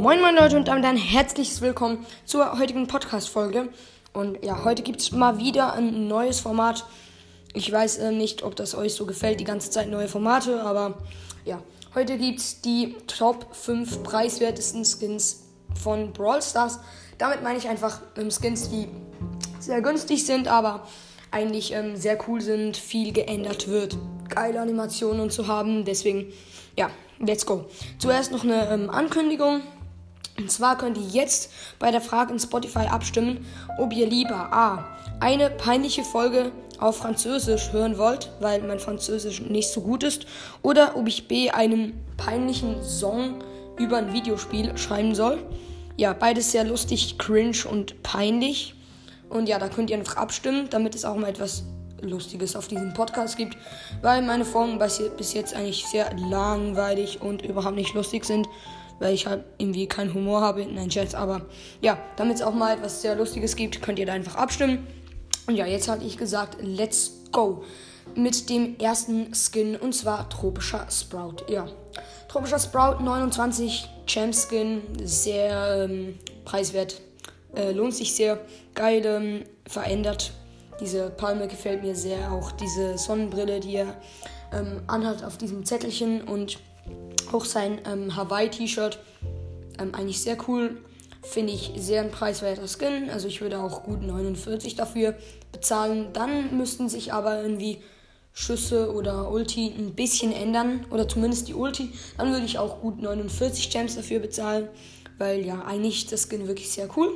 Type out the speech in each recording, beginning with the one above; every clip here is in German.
Moin moin Leute und damit ein herzliches Willkommen zur heutigen Podcast-Folge. Und ja, heute gibt es mal wieder ein neues Format. Ich weiß äh, nicht, ob das euch so gefällt, die ganze Zeit neue Formate, aber ja, heute gibt es die Top 5 preiswertesten Skins von Brawl Stars. Damit meine ich einfach ähm, Skins, die sehr günstig sind, aber eigentlich ähm, sehr cool sind, viel geändert wird, geile Animationen und so haben. Deswegen, ja, let's go. Zuerst noch eine ähm, Ankündigung. Und zwar könnt ihr jetzt bei der Frage in Spotify abstimmen, ob ihr lieber A. eine peinliche Folge auf Französisch hören wollt, weil mein Französisch nicht so gut ist, oder ob ich B. einen peinlichen Song über ein Videospiel schreiben soll. Ja, beides sehr lustig, cringe und peinlich. Und ja, da könnt ihr einfach abstimmen, damit es auch mal etwas Lustiges auf diesem Podcast gibt, weil meine Folgen bis jetzt eigentlich sehr langweilig und überhaupt nicht lustig sind, weil ich halt irgendwie keinen Humor habe. Nein, Scherz, aber ja, damit es auch mal etwas sehr Lustiges gibt, könnt ihr da einfach abstimmen. Und ja, jetzt hatte ich gesagt, let's go mit dem ersten Skin und zwar tropischer Sprout. Ja, tropischer Sprout 29 Champ Skin, sehr ähm, preiswert äh, lohnt sich sehr. Geil ähm, verändert. Diese Palme gefällt mir sehr. Auch diese Sonnenbrille, die er ähm, anhat auf diesem Zettelchen und auch sein ähm, Hawaii-T-Shirt. Ähm, eigentlich sehr cool. Finde ich sehr ein preiswerter Skin. Also ich würde auch gut 49 dafür bezahlen. Dann müssten sich aber irgendwie Schüsse oder Ulti ein bisschen ändern. Oder zumindest die Ulti. Dann würde ich auch gut 49 Gems dafür bezahlen. Weil ja, eigentlich das Skin wirklich sehr cool.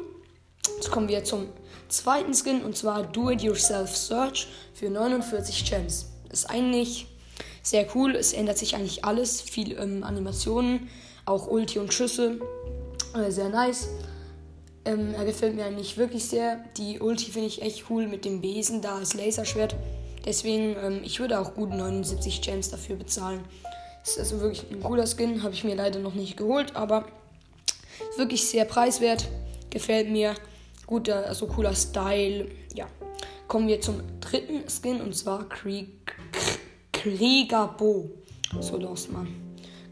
Jetzt kommen wir zum zweiten Skin und zwar Do It Yourself Search für 49 Gems. Ist eigentlich sehr cool. Es ändert sich eigentlich alles. Viel ähm, Animationen, auch Ulti und Schüsse. Äh, sehr nice. Ähm, er gefällt mir eigentlich wirklich sehr. Die Ulti finde ich echt cool mit dem Besen da als Laserschwert. Deswegen, ähm, ich würde auch gut 79 Gems dafür bezahlen. Ist also wirklich ein cooler Skin. Habe ich mir leider noch nicht geholt, aber wirklich sehr preiswert. Gefällt mir guter, also cooler Style. Ja. Kommen wir zum dritten Skin und zwar Krieg, Kriegerbo. So los, Mann.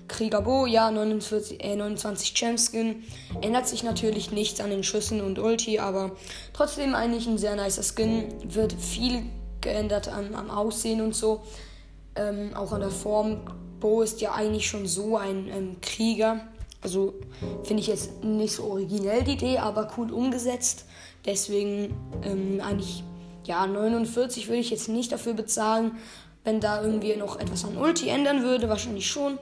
Kriegerbo, ja, 49, äh, 29 Champ Skin. Ändert sich natürlich nichts an den Schüssen und Ulti, aber trotzdem eigentlich ein sehr nicer Skin. Wird viel geändert am, am Aussehen und so. Ähm, auch an der Form. Bo ist ja eigentlich schon so ein ähm, Krieger. Also finde ich jetzt nicht so originell die Idee, aber cool umgesetzt. Deswegen ähm, eigentlich, ja, 49 würde ich jetzt nicht dafür bezahlen. Wenn da irgendwie noch etwas an Ulti ändern würde, wahrscheinlich schon.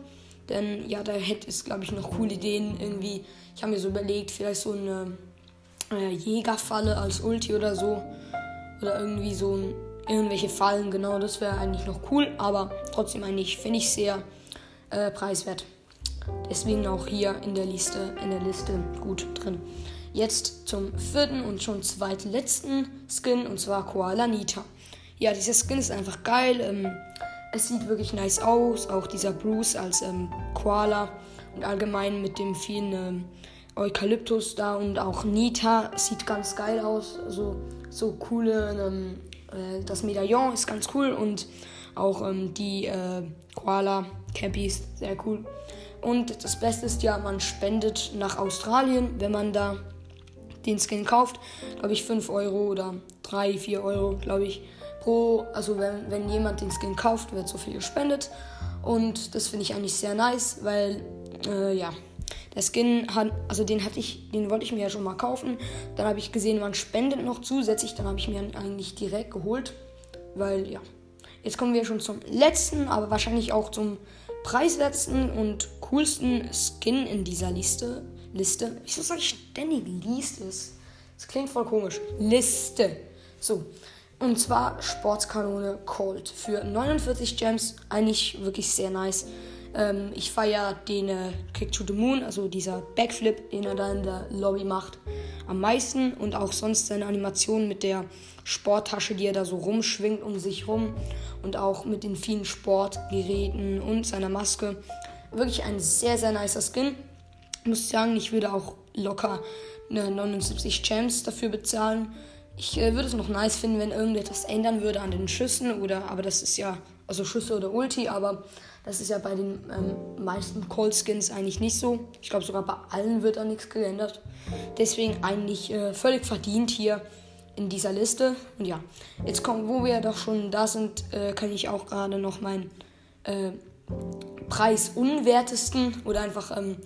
Denn ja, da hätte es, glaube ich, noch coole Ideen. Irgendwie, ich habe mir so überlegt, vielleicht so eine äh, Jägerfalle als Ulti oder so. Oder irgendwie so ein, irgendwelche Fallen, genau, das wäre eigentlich noch cool. Aber trotzdem eigentlich, finde ich sehr äh, preiswert. Deswegen auch hier in der Liste, in der Liste gut drin. Jetzt zum vierten und schon zweitletzten Skin und zwar Koala Nita. Ja, dieser Skin ist einfach geil. Ähm, es sieht wirklich nice aus. Auch dieser Bruce als ähm, Koala und allgemein mit dem vielen ähm, Eukalyptus da und auch Nita sieht ganz geil aus. Also so coole, ähm, äh, das Medaillon ist ganz cool und auch ähm, die äh, Koala Cappies sehr cool. Und das Beste ist ja, man spendet nach Australien, wenn man da den Skin kauft. Glaube ich 5 Euro oder 3, 4 Euro, glaube ich, pro. Also wenn, wenn jemand den Skin kauft, wird so viel gespendet. Und das finde ich eigentlich sehr nice, weil, äh, ja, der Skin hat, also den hatte ich, den wollte ich mir ja schon mal kaufen. Dann habe ich gesehen, man spendet noch zusätzlich. Dann habe ich mir eigentlich direkt geholt, weil, ja. Jetzt kommen wir schon zum letzten, aber wahrscheinlich auch zum preiswertesten und coolsten Skin in dieser Liste. Liste. Wieso sage ich ständig Liste? Das klingt voll komisch. Liste. So. Und zwar Sportskanone Cold für 49 Gems. Eigentlich wirklich sehr nice. Ähm, ich feiere den äh, Kick to the Moon, also dieser Backflip, den er da in der Lobby macht, am meisten. Und auch sonst seine Animation mit der Sporttasche, die er da so rumschwingt um sich rum. Und auch mit den vielen Sportgeräten und seiner Maske. Wirklich ein sehr, sehr nicer Skin. Ich muss sagen, ich würde auch locker eine 79 Gems dafür bezahlen. Ich äh, würde es noch nice finden, wenn irgendetwas ändern würde an den Schüssen oder, aber das ist ja also Schüsse oder Ulti, aber das ist ja bei den ähm, meisten Cold Skins eigentlich nicht so. Ich glaube sogar bei allen wird da nichts geändert. Deswegen eigentlich äh, völlig verdient hier in dieser Liste. Und ja, jetzt kommen, wo wir doch schon da sind, äh, kann ich auch gerade noch meinen äh, preisunwertesten oder einfach ähm,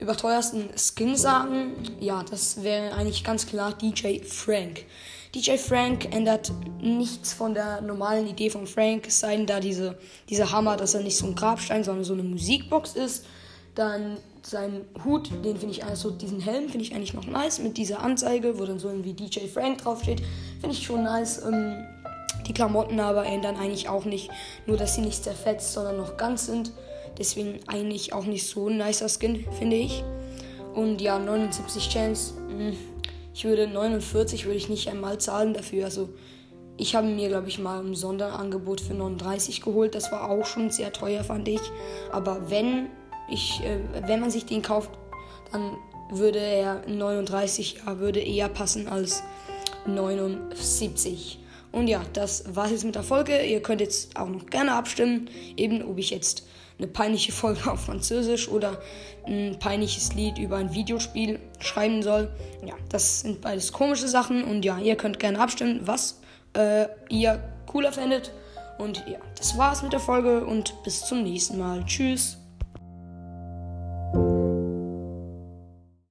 überteuersten Skin sagen. Ja, das wäre eigentlich ganz klar DJ Frank. DJ Frank ändert nichts von der normalen Idee von Frank, es sei denn da diese, dieser Hammer, dass er nicht so ein Grabstein, sondern so eine Musikbox ist. Dann sein Hut, den finde ich also diesen Helm finde ich eigentlich noch nice mit dieser Anzeige, wo dann so irgendwie DJ Frank draufsteht, finde ich schon nice. Ähm, die Klamotten aber ändern eigentlich auch nicht, nur dass sie nicht zerfetzt, sondern noch ganz sind. Deswegen eigentlich auch nicht so ein nicer Skin, finde ich. Und ja, 79 Chance. Hm, ich würde 49 würde ich nicht einmal zahlen dafür. Also ich habe mir, glaube ich, mal ein Sonderangebot für 39 geholt. Das war auch schon sehr teuer, fand ich. Aber wenn ich, äh, wenn man sich den kauft, dann würde er 39 ja, würde eher passen als 79. Und ja, das war's jetzt mit der Folge. Ihr könnt jetzt auch noch gerne abstimmen, eben ob ich jetzt eine peinliche Folge auf Französisch oder ein peinliches Lied über ein Videospiel schreiben soll. Ja, das sind beides komische Sachen und ja, ihr könnt gerne abstimmen, was äh, ihr cooler findet. Und ja, das war's mit der Folge und bis zum nächsten Mal. Tschüss.